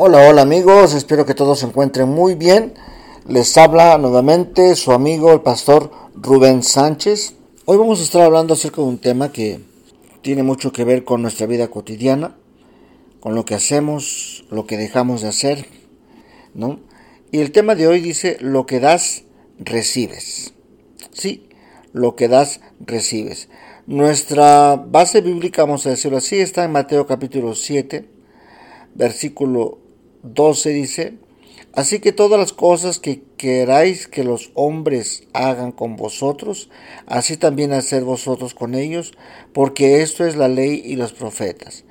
Hola, hola amigos, espero que todos se encuentren muy bien. Les habla nuevamente su amigo el pastor Rubén Sánchez. Hoy vamos a estar hablando acerca de un tema que tiene mucho que ver con nuestra vida cotidiana, con lo que hacemos, lo que dejamos de hacer, ¿no? Y el tema de hoy dice, lo que das, recibes. Sí, lo que das, recibes. Nuestra base bíblica, vamos a decirlo así, está en Mateo capítulo 7, versículo 12 dice, Así que todas las cosas que queráis que los hombres hagan con vosotros, así también hacer vosotros con ellos, porque esto es la ley y los profetas.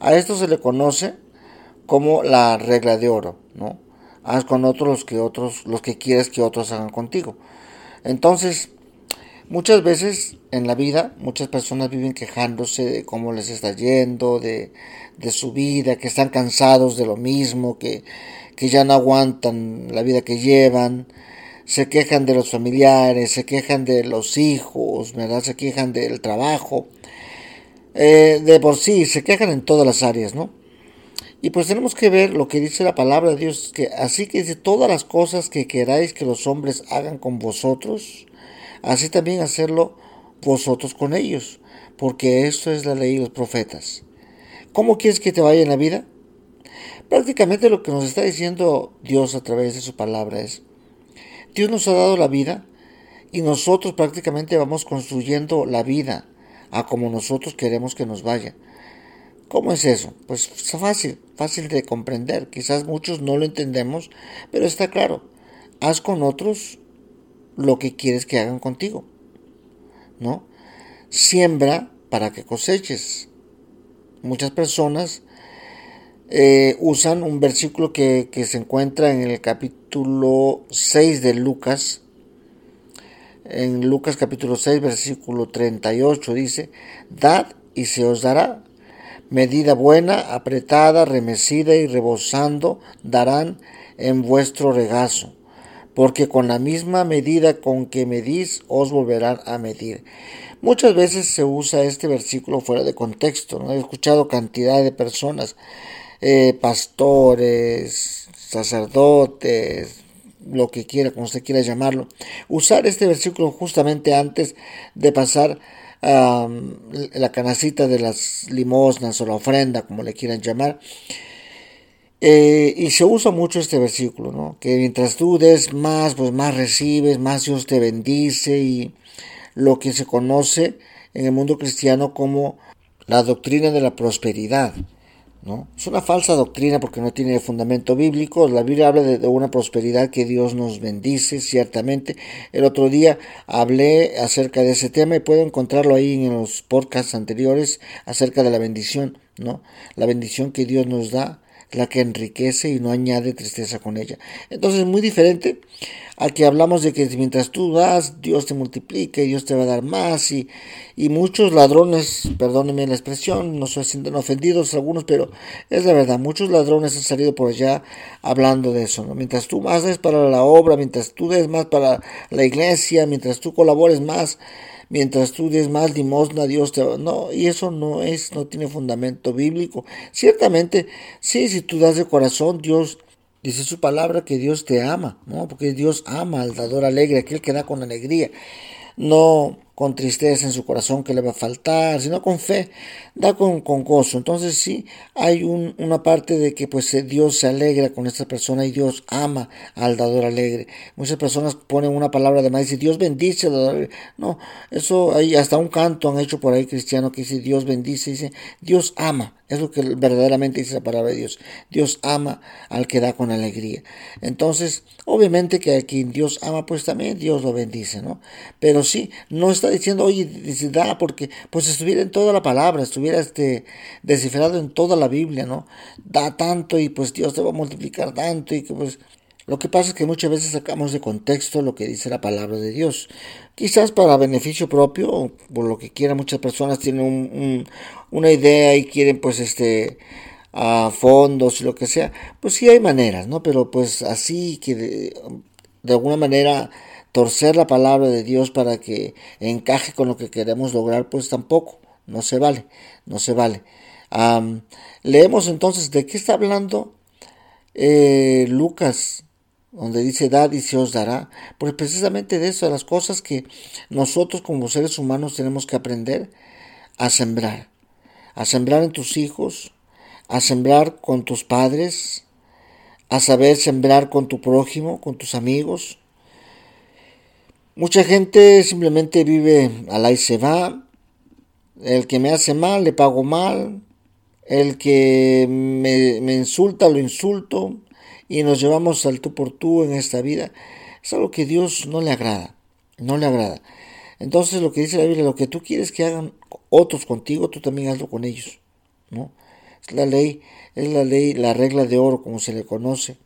A esto se le conoce como la regla de oro, ¿no? Haz con otros los que otros, los que quieres que otros hagan contigo. Entonces, muchas veces en la vida, muchas personas viven quejándose de cómo les está yendo, de, de su vida, que están cansados de lo mismo, que, que ya no aguantan la vida que llevan, se quejan de los familiares, se quejan de los hijos, ¿verdad? se quejan del trabajo, eh, de por sí, se quejan en todas las áreas, ¿no? Y pues tenemos que ver lo que dice la palabra de Dios, que así que dice todas las cosas que queráis que los hombres hagan con vosotros, así también hacerlo vosotros con ellos, porque esto es la ley de los profetas. ¿Cómo quieres que te vaya en la vida? Prácticamente lo que nos está diciendo Dios a través de su palabra es, Dios nos ha dado la vida y nosotros prácticamente vamos construyendo la vida a como nosotros queremos que nos vaya. ¿Cómo es eso? Pues fácil, fácil de comprender. Quizás muchos no lo entendemos, pero está claro. Haz con otros lo que quieres que hagan contigo. ¿No? Siembra para que coseches. Muchas personas eh, usan un versículo que, que, se encuentra en el capítulo 6 de Lucas. En Lucas capítulo 6, versículo 38 dice, Dad y se os dará. Medida buena, apretada, remecida y rebosando darán en vuestro regazo, porque con la misma medida con que medís os volverán a medir. Muchas veces se usa este versículo fuera de contexto. He escuchado cantidad de personas eh, pastores, sacerdotes, lo que quiera, como usted quiera llamarlo, usar este versículo justamente antes de pasar la canacita de las limosnas o la ofrenda, como le quieran llamar. Eh, y se usa mucho este versículo, ¿no? Que mientras tú des más, pues más recibes, más Dios te bendice y lo que se conoce en el mundo cristiano como la doctrina de la prosperidad. Es una falsa doctrina porque no tiene fundamento bíblico. La Biblia habla de, una prosperidad que Dios nos bendice, ciertamente. El otro día hablé acerca de ese tema y puedo encontrarlo ahí en los podcasts anteriores acerca de la bendición, ¿no? La bendición que Dios nos da la que enriquece y no añade tristeza con ella. Entonces es muy diferente a que hablamos de que mientras tú das, Dios te multiplica y Dios te va a dar más y, y muchos ladrones, perdónenme la expresión, no soy siendo ofendidos algunos, pero es la verdad, muchos ladrones han salido por allá hablando de eso. Mientras tú más des para la obra, mientras tú des más para la iglesia, mientras tú colabores más, mientras tú des más limosna, Dios te. No, y eso no es, no tiene fundamento bíblico. Ciertamente, sí, si tú das de corazón, Dios dice su palabra que Dios te ama, ¿no? Porque Dios ama al dador alegre, aquel que da con alegría. No con tristeza en su corazón que le va a faltar, sino con fe, da con, con gozo. Entonces sí, hay un, una parte de que pues eh, Dios se alegra con esta persona y Dios ama al dador alegre. Muchas personas ponen una palabra de más y Dios bendice al dador alegre. No, eso hay hasta un canto han hecho por ahí cristiano que dice Dios bendice, dice Dios ama. Es lo que verdaderamente dice la palabra de Dios. Dios ama al que da con alegría. Entonces, obviamente que a quien Dios ama, pues también Dios lo bendice, ¿no? Pero sí, no está diciendo, oye, da, porque pues estuviera en toda la palabra, estuviera este, descifrado en toda la Biblia, ¿no? Da tanto y pues Dios te va a multiplicar tanto y que pues... Lo que pasa es que muchas veces sacamos de contexto lo que dice la palabra de Dios. Quizás para beneficio propio, o por lo que quiera, muchas personas tienen una idea y quieren pues este a fondos y lo que sea. Pues sí hay maneras, ¿no? Pero pues así que de alguna manera torcer la palabra de Dios para que encaje con lo que queremos lograr, pues tampoco, no se vale, no se vale. leemos entonces de qué está hablando eh, Lucas, donde dice dad y se os dará, pues precisamente de eso, de las cosas que nosotros como seres humanos tenemos que aprender a sembrar, a sembrar en tus hijos, a sembrar con tus padres, a saber sembrar con tu prójimo, con tus amigos. Mucha gente simplemente vive al y se va, el que me hace mal le pago mal, el que me, insulta lo insulto, y nos llevamos al tú por tú en esta vida, es algo que Dios no le agrada, no le agrada. Entonces lo que dice la Biblia, lo que tú quieres que hagan otros contigo, tú también hazlo con ellos, ¿no? Es la ley, es la ley, la regla de oro, como se le conoce.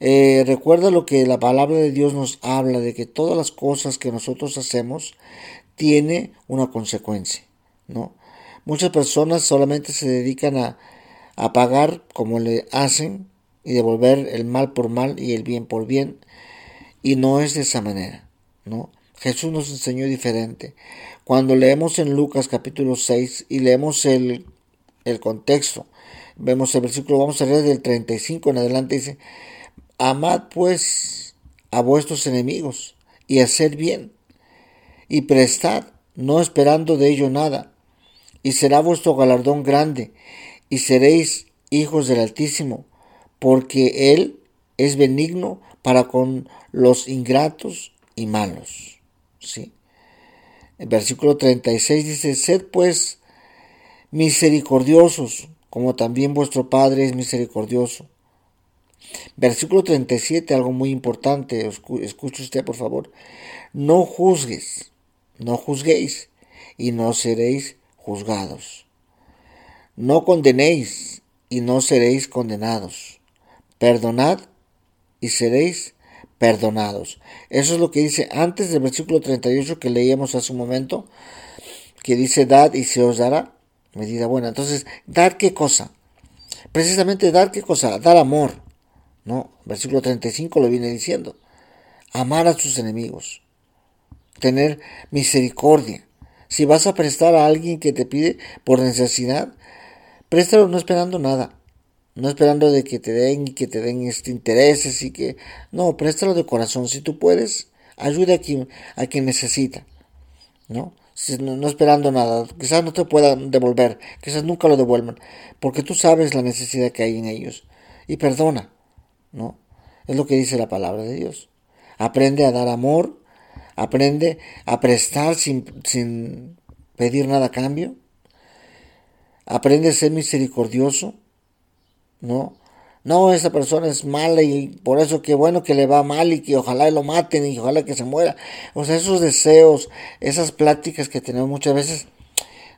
Eh, recuerda lo que la palabra de Dios nos habla, de que todas las cosas que nosotros hacemos tiene una consecuencia, ¿no? Muchas personas solamente se dedican a, a pagar como le hacen y devolver el mal por mal y el bien por bien. Y no es de esa manera, ¿no? Jesús nos enseñó diferente. Cuando leemos en Lucas capítulo 6 y leemos el, el contexto, vemos el versículo, vamos a leer del 35 en adelante, dice, amad pues a vuestros enemigos y haced bien, y prestad, no esperando de ello nada, y será vuestro galardón grande, y seréis hijos del Altísimo, porque Él es benigno para con los ingratos y malos. ¿Sí? El versículo 36 dice, sed pues misericordiosos, como también vuestro Padre es misericordioso. Versículo 37, algo muy importante, escuche usted por favor. No juzgues, no juzguéis, y no seréis juzgados. No condenéis, y no seréis condenados perdonad y seréis perdonados. Eso es lo que dice antes del versículo 38 que leíamos hace un momento, que dice dad y se os dará medida buena. Entonces, dar qué cosa? Precisamente dar qué cosa? Dar amor. No, versículo 35 lo viene diciendo. Amar a sus enemigos. Tener misericordia. Si vas a prestar a alguien que te pide por necesidad, préstalo no esperando nada no esperando de que te den y que te den este intereses y que no, préstalo de corazón, si tú puedes, ayuda a quien, a quien necesita, ¿no? no, esperando nada, quizás no te puedan devolver, quizás nunca lo devuelvan, porque tú sabes la necesidad que hay en ellos y perdona, ¿no? Es lo que dice la palabra de Dios. Aprende a dar amor, aprende a prestar sin, sin pedir nada a cambio, aprende a ser misericordioso, ¿no? No, esa persona es mala y por eso que bueno que le va mal y que ojalá lo maten y ojalá que se muera. O sea, esos deseos, esas pláticas que tenemos muchas veces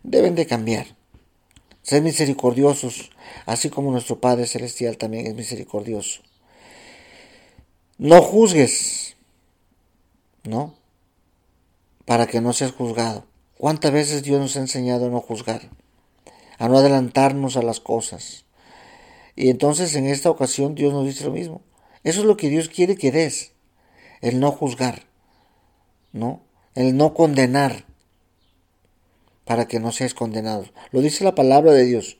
deben de cambiar. Ser misericordiosos, así como nuestro Padre Celestial también es misericordioso. No juzgues, ¿no? Para que no seas juzgado. ¿Cuántas veces Dios nos ha enseñado a no juzgar? A no adelantarnos a las cosas y entonces en esta ocasión Dios nos dice lo mismo. Eso es lo que Dios quiere que des. El no juzgar. ¿No? El no condenar. Para que no seas condenado. Lo dice la palabra de Dios.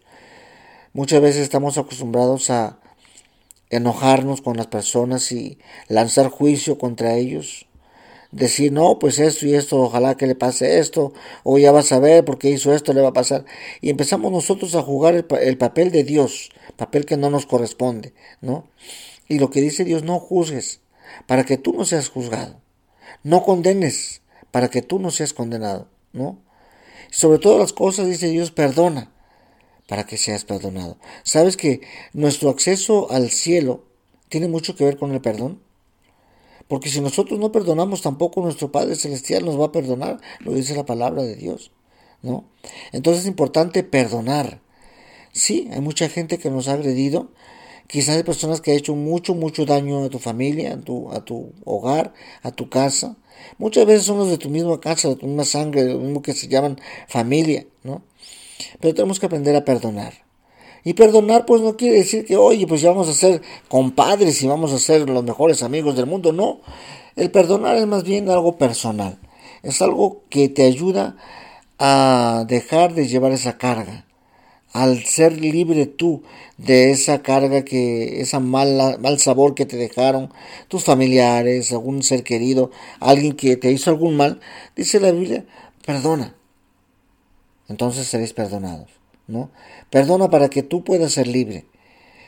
Muchas veces estamos acostumbrados a enojarnos con las personas y lanzar juicio contra ellos decir, no, pues esto y esto, ojalá que le pase esto, o ya vas a ver porque hizo esto, le va a pasar. Y empezamos nosotros a jugar el, papel de Dios, papel que no nos corresponde, ¿no? Y lo que dice Dios, no juzgues, para que tú no seas juzgado. No condenes, para que tú no seas condenado, ¿no? Sobre todas las cosas, dice Dios, perdona, para que seas perdonado. ¿Sabes que nuestro acceso al cielo tiene mucho que ver con el perdón? Porque si nosotros no perdonamos, tampoco nuestro Padre Celestial nos va a perdonar, lo dice la palabra de Dios. ¿no? Entonces es importante perdonar. Sí, hay mucha gente que nos ha agredido, quizás hay personas que han hecho mucho, mucho daño a tu familia, a tu, a tu hogar, a tu casa. Muchas veces son los de tu misma casa, de tu misma sangre, lo mismo que se llaman familia, ¿no? Pero tenemos que aprender a perdonar. Y perdonar pues no quiere decir que, oye, pues ya vamos a ser compadres y vamos a ser los mejores amigos del mundo. No, el perdonar es más bien algo personal. Es algo que te ayuda a dejar de llevar esa carga, al ser libre tú de esa carga que, esa mala, mal sabor que te dejaron tus familiares, algún ser querido, alguien que te hizo algún mal, dice la Biblia, perdona. Entonces seréis perdonados, ¿no? Perdona para que tú puedas ser libre.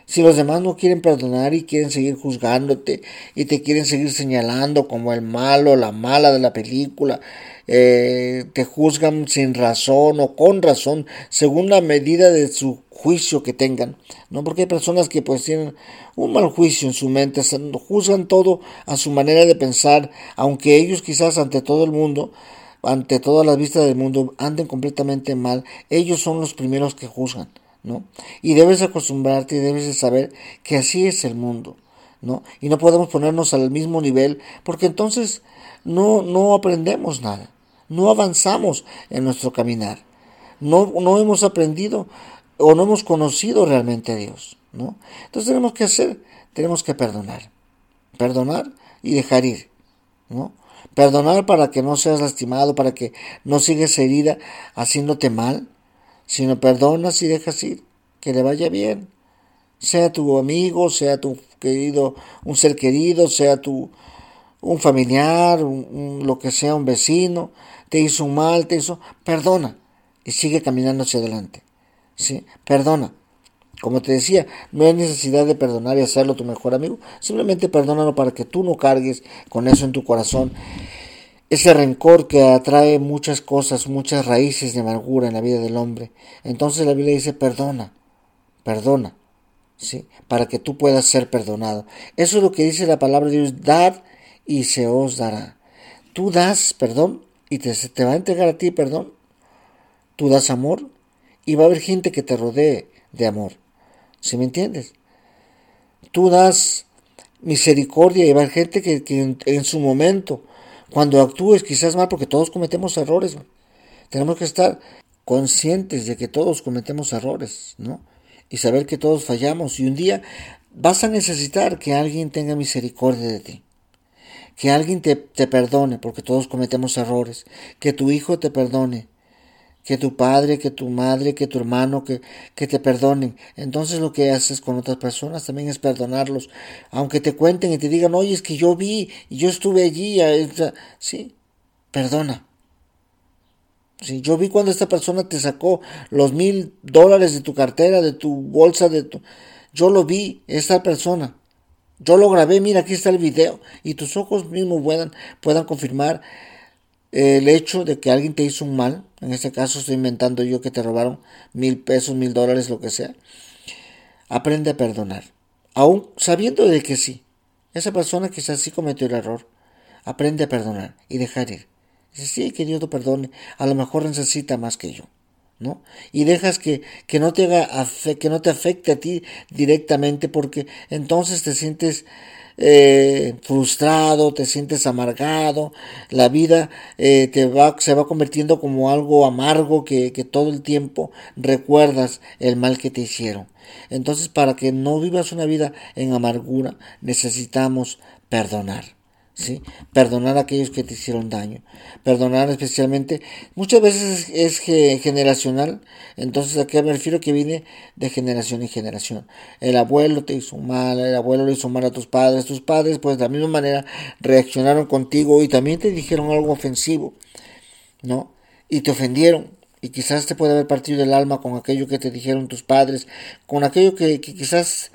Si los demás no quieren perdonar y quieren seguir juzgándote y te quieren seguir señalando como el malo, la mala de la película, eh, te juzgan sin razón o con razón, según la medida de su juicio que tengan, ¿no? Porque hay personas que pues tienen un mal juicio en su mente, juzgan todo a su manera de pensar, aunque ellos quizás ante todo el mundo, ante todas las vistas del mundo, anden completamente mal, ellos son los primeros que juzgan, ¿no? Y debes acostumbrarte y debes de saber que así es el mundo, ¿no? Y no podemos ponernos al mismo nivel, porque entonces no, no aprendemos nada no avanzamos en nuestro caminar. No, no hemos aprendido o no hemos conocido realmente a Dios. ¿no? Entonces tenemos que hacer, tenemos que perdonar. Perdonar y dejar ir. ¿no? Perdonar para que no seas lastimado, para que no sigas herida haciéndote mal, sino perdonas y dejas ir, que le vaya bien. Sea tu amigo, sea tu querido, un ser querido, sea tu un familiar, lo que sea, un vecino, te hizo un mal, te hizo, perdona y sigue caminando hacia adelante. ¿sí? Perdona. Como te decía, no hay necesidad de perdonar y hacerlo tu mejor amigo. Simplemente perdónalo para que tú no cargues con eso en tu corazón. Ese rencor que atrae muchas cosas, muchas raíces de amargura en la vida del hombre. Entonces la Biblia dice, perdona, perdona, ¿sí? Para que tú puedas ser perdonado. Eso es lo que dice la palabra de Dios, dad y se os dará. Tú das perdón y te, te va a entregar a ti perdón. Tú das amor y va a haber gente que te rodee de amor. ¿Sí me entiendes? Tú das misericordia y va a gente que, en, su momento, cuando actúes quizás mal, porque todos cometemos errores, tenemos que estar conscientes de que todos cometemos errores, ¿no? Y saber que todos fallamos. Y un día vas a necesitar que alguien tenga misericordia de ti que alguien te, perdone, porque todos cometemos errores, que tu hijo te perdone, que tu padre, que tu madre, que tu hermano, que, que te perdonen. Entonces lo que haces con otras personas también es perdonarlos, aunque te cuenten y te digan, oye, es que yo vi y yo estuve allí, sí, perdona. Sí, yo vi cuando esta persona te sacó los mil dólares de tu cartera, de tu bolsa, de tu... Yo lo vi, esta persona. Yo lo grabé, mira, aquí está el video. Y tus ojos mismos puedan, puedan confirmar el hecho de que alguien te hizo un mal. En este caso estoy inventando yo que te robaron mil pesos, mil dólares, lo que sea. Aprende a perdonar. Aún sabiendo de que sí. Esa persona quizás sí cometió el error. Aprende a perdonar y dejar ir. Dice, sí, que Dios te perdone. A lo mejor necesita más que yo. Y dejas que, que, no te haga que no te afecte a ti directamente porque entonces te sientes eh, frustrado, te sientes amargado, la vida eh, te va, se va convirtiendo como algo amargo que todo el tiempo recuerdas el mal que te hicieron. Entonces para que no vivas una vida en amargura necesitamos perdonar. ¿Sí? Perdonar a aquellos que te hicieron daño. Perdonar especialmente, muchas veces es, generacional, entonces a qué me refiero que viene de generación en generación. El abuelo te hizo mal, el abuelo le hizo mal a tus padres, tus padres pues de la misma manera reaccionaron contigo y también te dijeron algo ofensivo, ¿no? Y te ofendieron. Y quizás te puede haber partido el alma con aquello que te dijeron tus padres, con aquello que quizás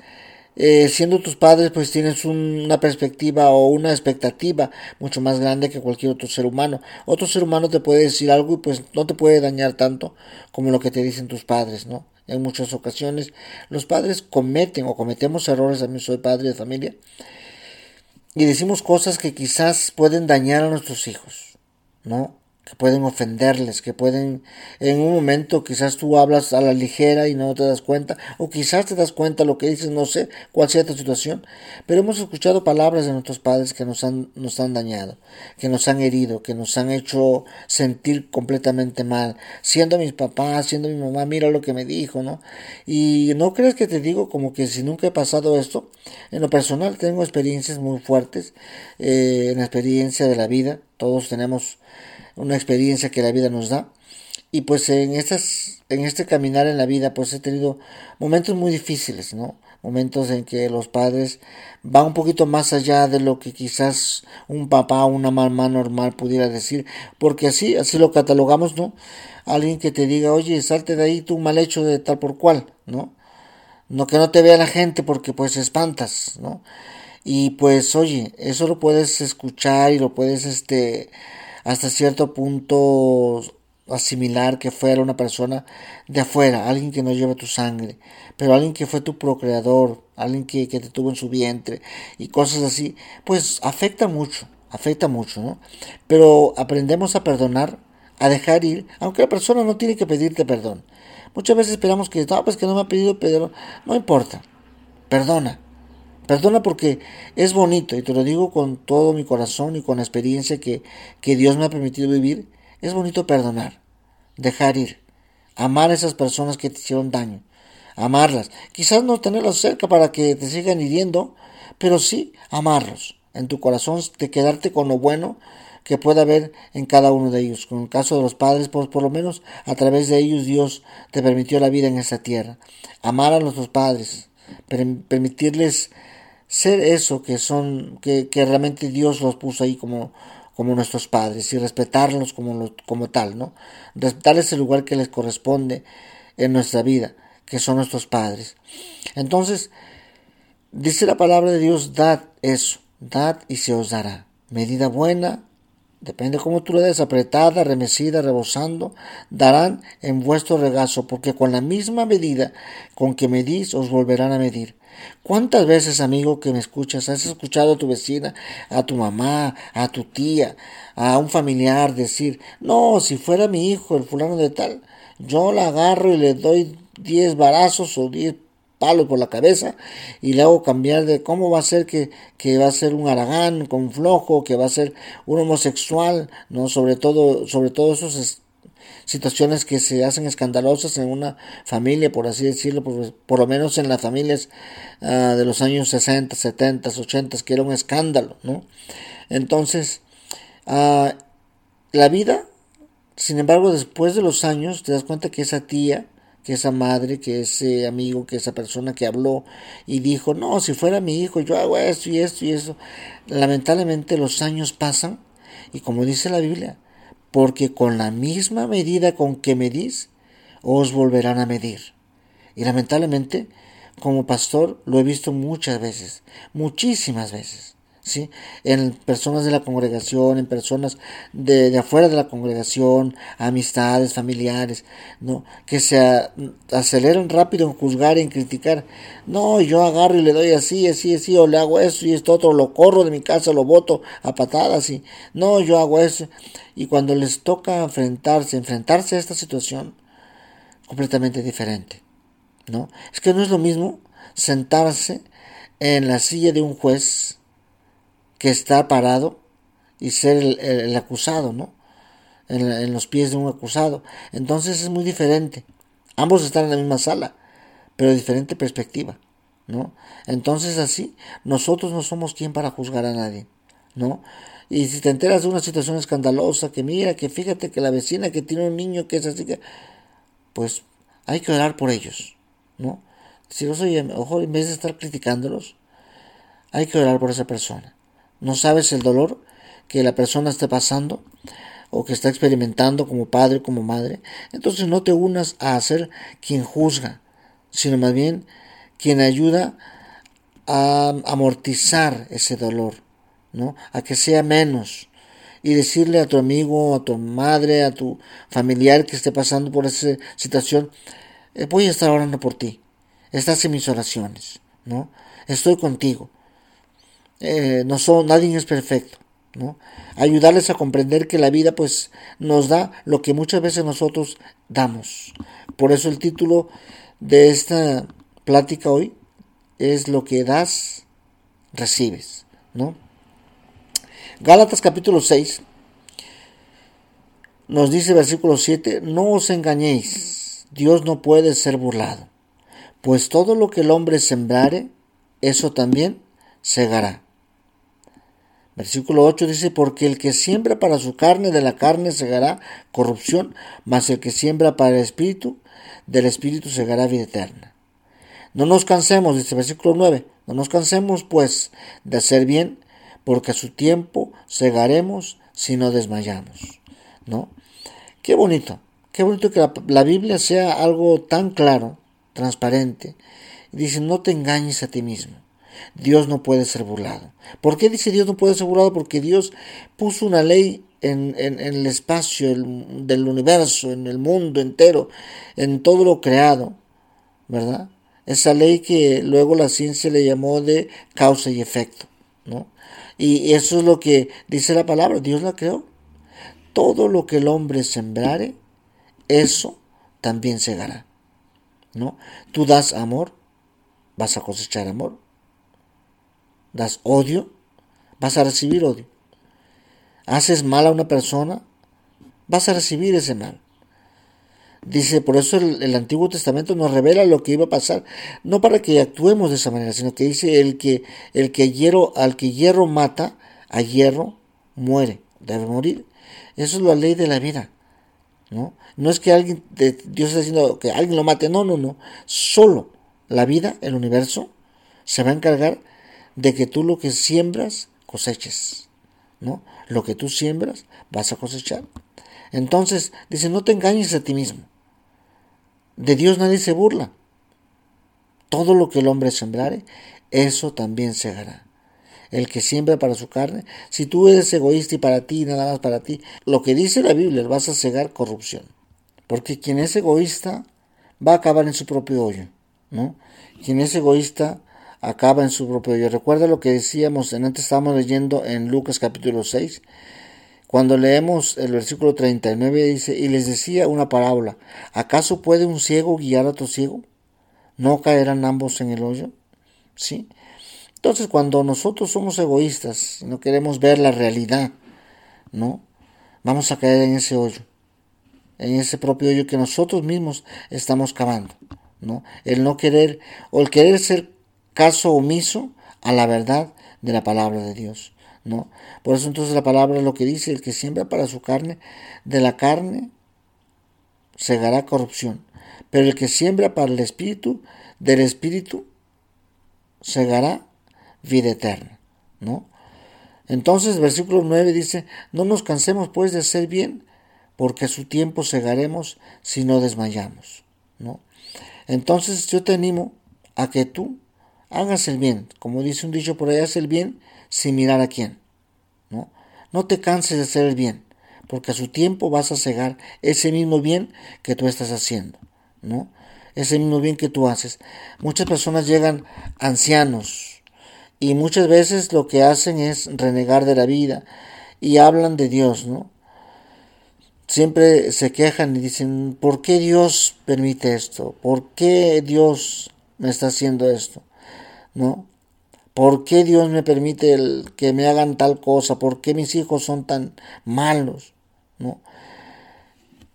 eh, siendo tus padres, pues tienes una perspectiva o una expectativa mucho más grande que cualquier otro ser humano. Otro ser humano te puede decir algo y pues no te puede dañar tanto como lo que te dicen tus padres, ¿no? En muchas ocasiones los padres cometen o cometemos errores, mí soy padre de familia, y decimos cosas que quizás pueden dañar a nuestros hijos, ¿no? Que pueden ofenderles, que pueden en un momento quizás tú hablas a la ligera y no te das cuenta, o quizás te das cuenta lo que dices, no sé cuál sea tu situación, pero hemos escuchado palabras de nuestros padres que nos han, nos han dañado, que nos han herido, que nos han hecho sentir completamente mal, siendo mis papás, siendo mi mamá, mira lo que me dijo, ¿no? Y no crees que te digo como que si nunca he pasado esto, en lo personal tengo experiencias muy fuertes, eh, en la experiencia de la vida, todos tenemos una experiencia que la vida nos da. y pues en estas en este caminar en la vida pues he tenido momentos muy difíciles no momentos en que los padres van un poquito más allá de lo que quizás un papá o una mamá normal pudiera decir porque así así lo catalogamos no alguien que te diga oye salte de ahí tú mal hecho de tal por cual no no que no te vea la gente porque pues espantas no y pues oye eso lo puedes escuchar y lo puedes este hasta cierto punto asimilar que fuera una persona de afuera, alguien que no lleva tu sangre, pero alguien que fue tu procreador, alguien que, que, te tuvo en su vientre y cosas así, pues afecta mucho, afecta mucho, ¿no? Pero aprendemos a perdonar, a dejar ir, aunque la persona no tiene que pedirte perdón. Muchas veces esperamos que, no, pues que no me ha pedido perdón, no importa, perdona. Perdona porque es bonito y te lo digo con todo mi corazón y con la experiencia que, que Dios me ha permitido vivir. Es bonito perdonar dejar ir, amar a esas personas que te hicieron daño, amarlas, quizás no tenerlos cerca para que te sigan hiriendo, pero sí amarlos en tu corazón, de quedarte con lo bueno que pueda haber en cada uno de ellos. Con el caso de los padres, pues por lo menos a través de ellos Dios te permitió la vida en esa tierra. Amar a nuestros padres, permitirles ser eso que son, que, que realmente Dios los puso ahí como, como nuestros padres y respetarlos como, como tal, ¿no? Respetarles el lugar que les corresponde en nuestra vida, que son nuestros padres. Entonces, dice la palabra de Dios, dad eso, dad y se os dará. Medida buena, depende cómo tú le des, apretada, remecida, rebosando, darán en vuestro regazo, porque con la misma medida con que medís os volverán a medir. ¿Cuántas veces, amigo que me escuchas, has escuchado a tu vecina, a tu mamá, a tu tía, a un familiar decir, no, si fuera mi hijo, el fulano de tal, yo la agarro y le doy diez barazos o diez palos por la cabeza y le hago cambiar de cómo va a ser que, que va a ser un aragán con flojo, que va a ser un homosexual, no sobre todo, sobre todo esos situaciones que se hacen escandalosas en una familia, por así decirlo, por, lo menos en las familias ah, de los años 60, 70, 80, que era un escándalo, ¿no? Entonces, ah, la vida, sin embargo, después de los años, te das cuenta que esa tía, que esa madre, que ese amigo, que esa persona que habló y dijo, no, si fuera mi hijo, yo hago esto y esto y eso. Lamentablemente los años pasan y como dice la Biblia, porque con la misma medida con que medís, os volverán a medir. Y lamentablemente, como pastor, lo he visto muchas veces, muchísimas veces. ¿Sí? en personas de la congregación, en personas de, afuera de la congregación, amistades, familiares, ¿no? que se aceleran rápido en juzgar en criticar. No, yo agarro y le doy así, así, así, o le hago eso y esto otro, lo corro de mi casa, lo boto a patadas y no, yo hago eso. Y cuando les toca enfrentarse, enfrentarse a esta situación, completamente diferente. ¿no? Es que no es lo mismo sentarse en la silla de un juez que está parado y ser el, acusado, ¿no? En, en, los pies de un acusado. Entonces es muy diferente. Ambos están en la misma sala, pero diferente perspectiva, ¿no? Entonces así, nosotros no somos quien para juzgar a nadie, ¿no? Y si te enteras de una situación escandalosa, que mira, que fíjate que la vecina que tiene un niño que es así, que, pues hay que orar por ellos, ¿no? Si no soy, ojo, en vez de estar criticándolos, hay que orar por esa persona. No sabes el dolor que la persona esté pasando o que está experimentando como padre, como madre. Entonces no te unas a ser quien juzga, sino más bien quien ayuda a amortizar ese dolor ¿no? A que sea menos. Y decirle a tu amigo, a tu madre, a tu familiar que esté pasando por esa situación, eh, voy a estar orando por ti. Estás en mis oraciones, ¿no? Estoy contigo. Eh, no son, nadie es perfecto, ¿no? Ayudarles a comprender que la vida, pues, nos da lo que muchas veces nosotros damos. Por eso el título de esta plática hoy es lo que das, recibes, ¿no? Gálatas capítulo 6 nos dice versículo 7, no os engañéis, Dios no puede ser burlado, pues todo lo que el hombre sembrare, eso también segará. Versículo 8 dice, porque el que siembra para su carne, de la carne segará corrupción, mas el que siembra para el espíritu, del espíritu segará vida eterna. No nos cansemos, dice versículo 9, no nos cansemos pues de hacer bien, porque a su tiempo segaremos si no desmayamos. ¿No? Qué bonito, qué bonito que la, la Biblia sea algo tan claro, transparente. Dice, no te engañes a ti mismo. Dios no puede ser burlado. ¿Por qué dice Dios no puede ser burlado? Porque Dios puso una ley en, el espacio del universo, en el mundo entero, en todo lo creado, ¿verdad? Esa ley que luego la ciencia le llamó de causa y efecto, ¿no? Y eso es lo que dice la palabra, Dios la creó. Todo lo que el hombre sembrare, eso también segará, ¿no? Tú das amor, vas a cosechar amor das odio, vas a recibir odio. Haces mal a una persona, vas a recibir ese mal. Dice, por eso el, Antiguo Testamento nos revela lo que iba a pasar, no para que actuemos de esa manera, sino que dice el que el que hierro al que hierro mata, a hierro muere, debe morir. Eso es la ley de la vida. ¿no? No es que alguien, Dios está diciendo que alguien lo mate, no, no, no. Solo la vida, el universo, se va a encargar de que tú lo que siembras coseches, ¿no? Lo que tú siembras vas a cosechar. Entonces, dice, no te engañes a ti mismo. De Dios nadie se burla. Todo lo que el hombre sembrare, eso también segará. El que siembra para su carne, si tú eres egoísta y para ti, nada más para ti, lo que dice la Biblia, vas a cegar corrupción. Porque quien es egoísta va a acabar en su propio hoyo, ¿no? Quien es egoísta acaba en su propio yo. Recuerda lo que decíamos, en antes estábamos leyendo en Lucas capítulo 6, cuando leemos el versículo 39 dice, y les decía una parábola, ¿acaso puede un ciego guiar a otro ciego? ¿No caerán ambos en el hoyo? ¿Sí? Entonces cuando nosotros somos egoístas no queremos ver la realidad, ¿no? Vamos a caer en ese hoyo, en ese propio hoyo que nosotros mismos estamos cavando, ¿no? El no querer o el querer ser caso omiso a la verdad de la palabra de Dios. ¿no? Por eso entonces la palabra es lo que dice, el que siembra para su carne, de la carne segará corrupción, pero el que siembra para el espíritu, del espíritu segará vida eterna. ¿no? Entonces, versículo 9 dice, no nos cansemos pues de hacer bien, porque a su tiempo segaremos si no desmayamos. ¿no? Entonces yo te animo a que tú hagas el bien, como dice un dicho por ahí, haz el bien sin mirar a quién. ¿no? no te canses de hacer el bien, porque a su tiempo vas a cegar ese mismo bien que tú estás haciendo. ¿no? Ese mismo bien que tú haces. Muchas personas llegan ancianos y muchas veces lo que hacen es renegar de la vida y hablan de Dios, ¿no? Siempre se quejan y dicen, ¿por qué Dios permite esto? ¿Por qué Dios me está haciendo esto? ¿No? ¿Por qué Dios me permite el, que me hagan tal cosa? ¿Por qué mis hijos son tan malos? ¿no?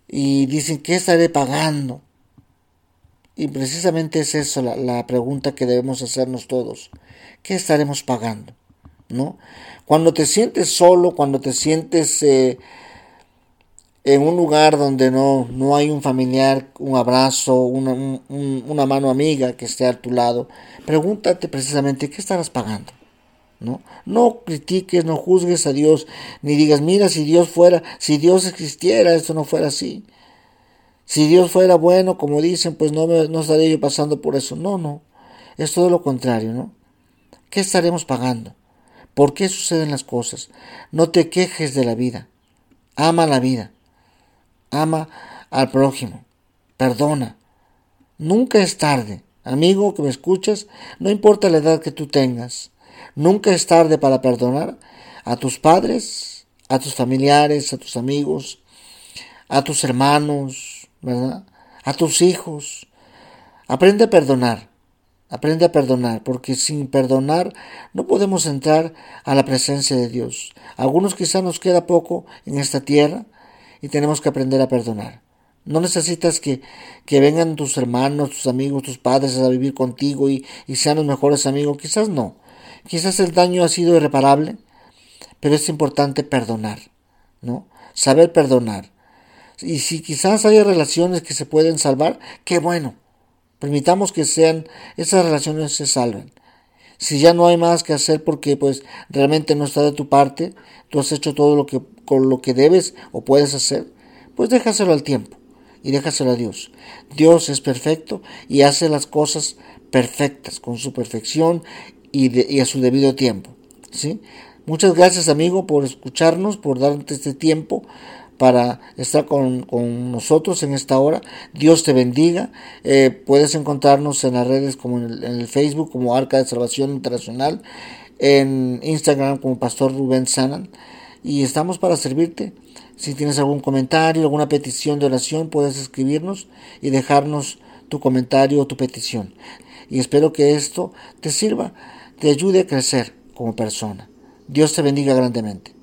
Y dicen, ¿qué estaré pagando? Y precisamente es eso la, la, pregunta que debemos hacernos todos. ¿Qué estaremos pagando? ¿No? Cuando te sientes solo, cuando te sientes eh, en un lugar donde no, no hay un familiar, un abrazo, una, una, mano amiga que esté a tu lado, pregúntate precisamente qué estarás pagando. ¿no? no critiques, no juzgues a Dios, ni digas, mira, si Dios fuera, si Dios existiera, esto no fuera así. Si Dios fuera bueno, como dicen, pues no, me, no estaría yo pasando por eso. No, no, es todo lo contrario, ¿no? ¿Qué estaremos pagando? ¿Por qué suceden las cosas? No te quejes de la vida. Ama la vida ama al prójimo, perdona. Nunca es tarde, amigo que me escuchas, no importa la edad que tú tengas, nunca es tarde para perdonar a tus padres, a tus familiares, a tus amigos, a tus hermanos, ¿verdad? A tus hijos. Aprende a perdonar, aprende a perdonar, porque sin perdonar no podemos entrar a la presencia de Dios. algunos quizá nos queda poco en esta tierra, y tenemos que aprender a perdonar. No necesitas que, que vengan tus hermanos, tus amigos, tus padres a vivir contigo y, y sean los mejores amigos. Quizás no. Quizás el daño ha sido irreparable, pero es importante perdonar, ¿no? Saber perdonar. Y si quizás haya relaciones que se pueden salvar, qué bueno. Permitamos que sean esas relaciones se salven. Si ya no hay más que hacer porque pues realmente no está de tu parte, tú has hecho todo lo que con lo que debes o puedes hacer, pues déjaselo al tiempo y déjaselo a Dios. Dios es perfecto y hace las cosas perfectas con su perfección y, a su debido tiempo. ¿sí? Muchas gracias amigo por escucharnos, por darte este tiempo para estar con, nosotros en esta hora. Dios te bendiga. Eh, puedes encontrarnos en las redes como en el, Facebook como Arca de Salvación Internacional, en Instagram como Pastor Rubén Sanan. Y estamos para servirte. Si tienes algún comentario, alguna petición de oración, puedes escribirnos y dejarnos tu comentario o tu petición. Y espero que esto te sirva, te ayude a crecer como persona. Dios te bendiga grandemente.